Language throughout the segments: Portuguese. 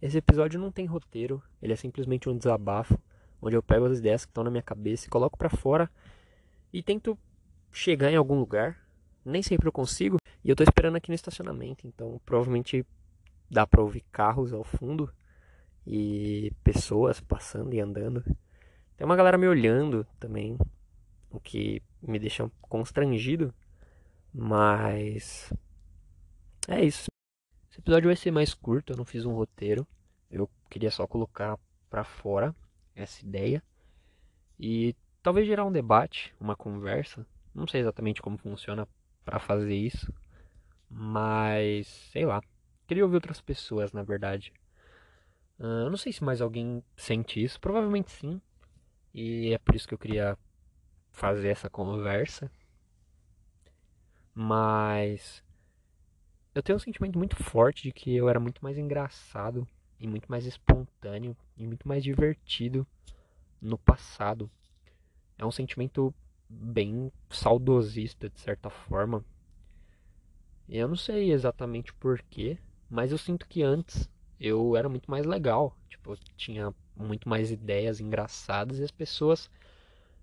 Esse episódio não tem roteiro, ele é simplesmente um desabafo, onde eu pego as ideias que estão na minha cabeça e coloco para fora e tento chegar em algum lugar. Nem sempre eu consigo, e eu tô esperando aqui no estacionamento, então provavelmente dá para ouvir carros ao fundo e pessoas passando e andando. Tem uma galera me olhando também, o que me deixa constrangido, mas é isso. Episódio vai ser mais curto, eu não fiz um roteiro. Eu queria só colocar para fora essa ideia e talvez gerar um debate, uma conversa. Não sei exatamente como funciona para fazer isso, mas sei lá. Queria ouvir outras pessoas, na verdade. Uh, não sei se mais alguém sente isso, provavelmente sim. E é por isso que eu queria fazer essa conversa. Mas eu tenho um sentimento muito forte de que eu era muito mais engraçado e muito mais espontâneo e muito mais divertido no passado. É um sentimento bem saudosista de certa forma. Eu não sei exatamente porquê, mas eu sinto que antes eu era muito mais legal. Tipo, eu tinha muito mais ideias engraçadas e as pessoas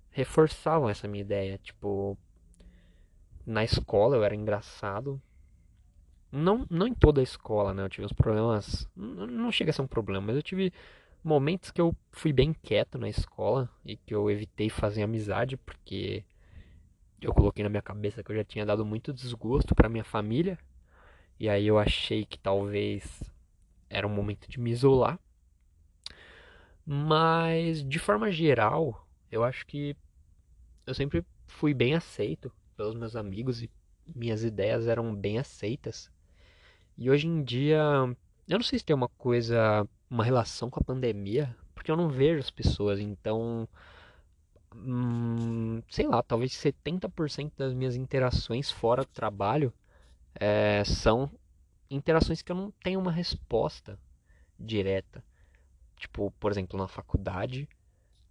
reforçavam essa minha ideia. Tipo, na escola eu era engraçado, não, não em toda a escola, né? Eu tive uns problemas. Não chega a ser um problema, mas eu tive momentos que eu fui bem quieto na escola e que eu evitei fazer amizade porque eu coloquei na minha cabeça que eu já tinha dado muito desgosto para minha família. E aí eu achei que talvez era um momento de me isolar. Mas de forma geral, eu acho que eu sempre fui bem aceito pelos meus amigos e minhas ideias eram bem aceitas. E hoje em dia, eu não sei se tem uma coisa, uma relação com a pandemia, porque eu não vejo as pessoas, então, hum, sei lá, talvez 70% das minhas interações fora do trabalho é, são interações que eu não tenho uma resposta direta. Tipo, por exemplo, na faculdade,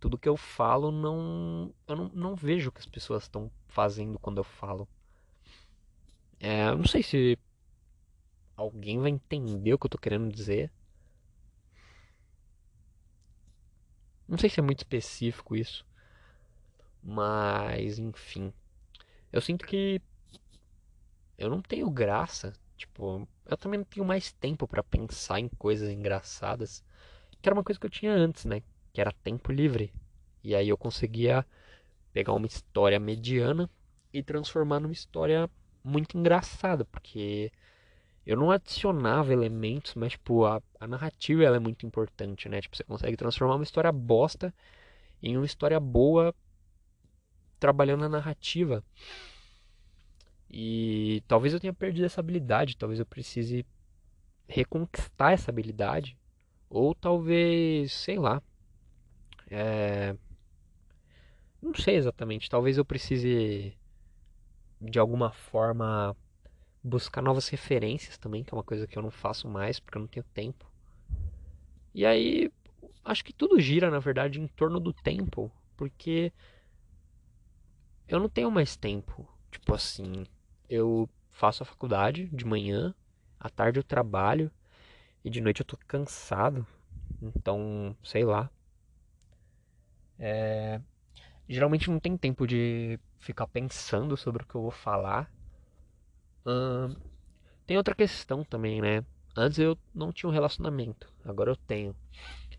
tudo que eu falo não eu não, não vejo o que as pessoas estão fazendo quando eu falo. É, eu não sei se alguém vai entender o que eu tô querendo dizer. Não sei se é muito específico isso. Mas, enfim. Eu sinto que eu não tenho graça. Tipo, eu também não tenho mais tempo para pensar em coisas engraçadas. Que era uma coisa que eu tinha antes, né? Que era tempo livre. E aí eu conseguia pegar uma história mediana e transformar numa história muito engraçada. Porque eu não adicionava elementos, mas tipo, a, a narrativa ela é muito importante, né? Tipo, você consegue transformar uma história bosta em uma história boa trabalhando a narrativa. E talvez eu tenha perdido essa habilidade, talvez eu precise reconquistar essa habilidade, ou talvez, sei lá, é... não sei exatamente, talvez eu precise de alguma forma buscar novas referências também, que é uma coisa que eu não faço mais porque eu não tenho tempo. E aí, acho que tudo gira, na verdade, em torno do tempo, porque eu não tenho mais tempo. Tipo assim, eu faço a faculdade de manhã, à tarde eu trabalho e de noite eu tô cansado. Então, sei lá. É... Geralmente não tem tempo de ficar pensando sobre o que eu vou falar tem outra questão também, né? Antes eu não tinha um relacionamento, agora eu tenho.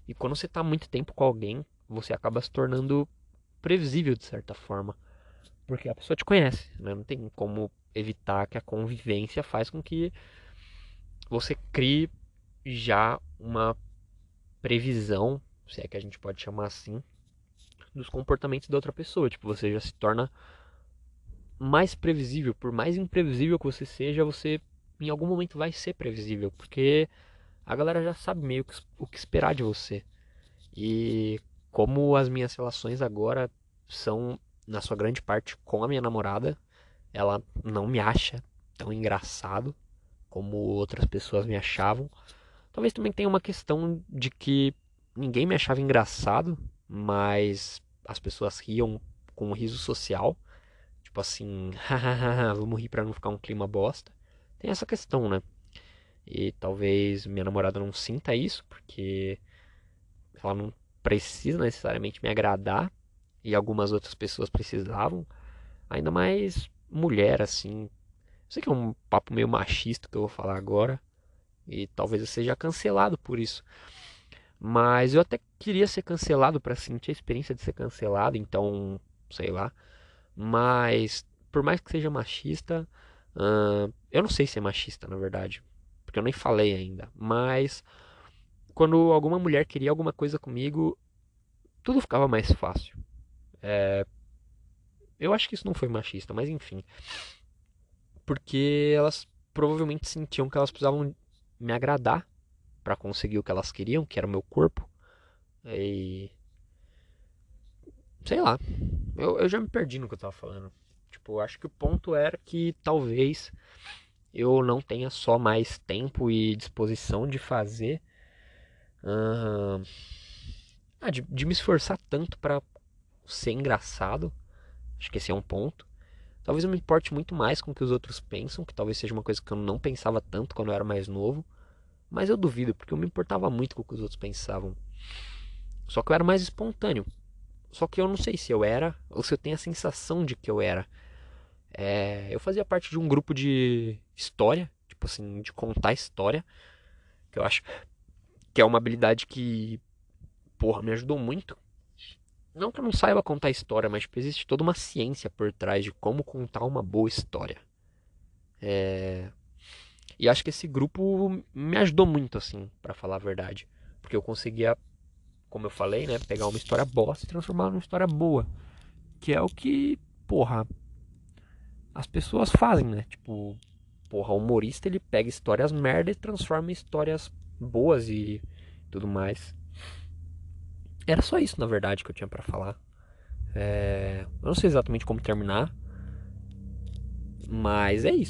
E quando você está muito tempo com alguém, você acaba se tornando previsível de certa forma. Porque a pessoa te conhece, né? Não tem como evitar que a convivência faz com que você crie já uma previsão, se é que a gente pode chamar assim, dos comportamentos da outra pessoa. Tipo, você já se torna mais previsível, por mais imprevisível que você seja, você em algum momento vai ser previsível, porque a galera já sabe meio que, o que esperar de você. E como as minhas relações agora são, na sua grande parte, com a minha namorada, ela não me acha tão engraçado como outras pessoas me achavam. Talvez também tenha uma questão de que ninguém me achava engraçado, mas as pessoas riam com um riso social. Tipo assim, vamos rir pra não ficar um clima bosta. Tem essa questão, né? E talvez minha namorada não sinta isso, porque ela não precisa necessariamente me agradar e algumas outras pessoas precisavam. Ainda mais mulher, assim. Sei que é um papo meio machista que eu vou falar agora. E talvez eu seja cancelado por isso. Mas eu até queria ser cancelado para sentir a experiência de ser cancelado, então, sei lá. Mas, por mais que seja machista, uh, eu não sei se é machista, na verdade. Porque eu nem falei ainda. Mas, quando alguma mulher queria alguma coisa comigo, tudo ficava mais fácil. É, eu acho que isso não foi machista, mas enfim. Porque elas provavelmente sentiam que elas precisavam me agradar para conseguir o que elas queriam, que era o meu corpo. E. Sei lá. Eu, eu já me perdi no que eu tava falando. Tipo, acho que o ponto era que talvez eu não tenha só mais tempo e disposição de fazer. Uh, de, de me esforçar tanto para ser engraçado. Acho que esse é um ponto. Talvez eu me importe muito mais com o que os outros pensam, que talvez seja uma coisa que eu não pensava tanto quando eu era mais novo. Mas eu duvido, porque eu me importava muito com o que os outros pensavam. Só que eu era mais espontâneo. Só que eu não sei se eu era, ou se eu tenho a sensação de que eu era. É, eu fazia parte de um grupo de história, tipo assim, de contar história. Que eu acho que é uma habilidade que, porra, me ajudou muito não que eu não saiba contar história, mas tipo, existe toda uma ciência por trás de como contar uma boa história. É... E acho que esse grupo me ajudou muito, assim, para falar a verdade. Porque eu conseguia, como eu falei, né, pegar uma história bosta e transformar numa história boa. Que é o que, porra, as pessoas fazem, né? Tipo, porra, o humorista ele pega histórias merda e transforma em histórias boas e tudo mais. Era só isso, na verdade, que eu tinha para falar. É... Eu não sei exatamente como terminar. Mas é isso.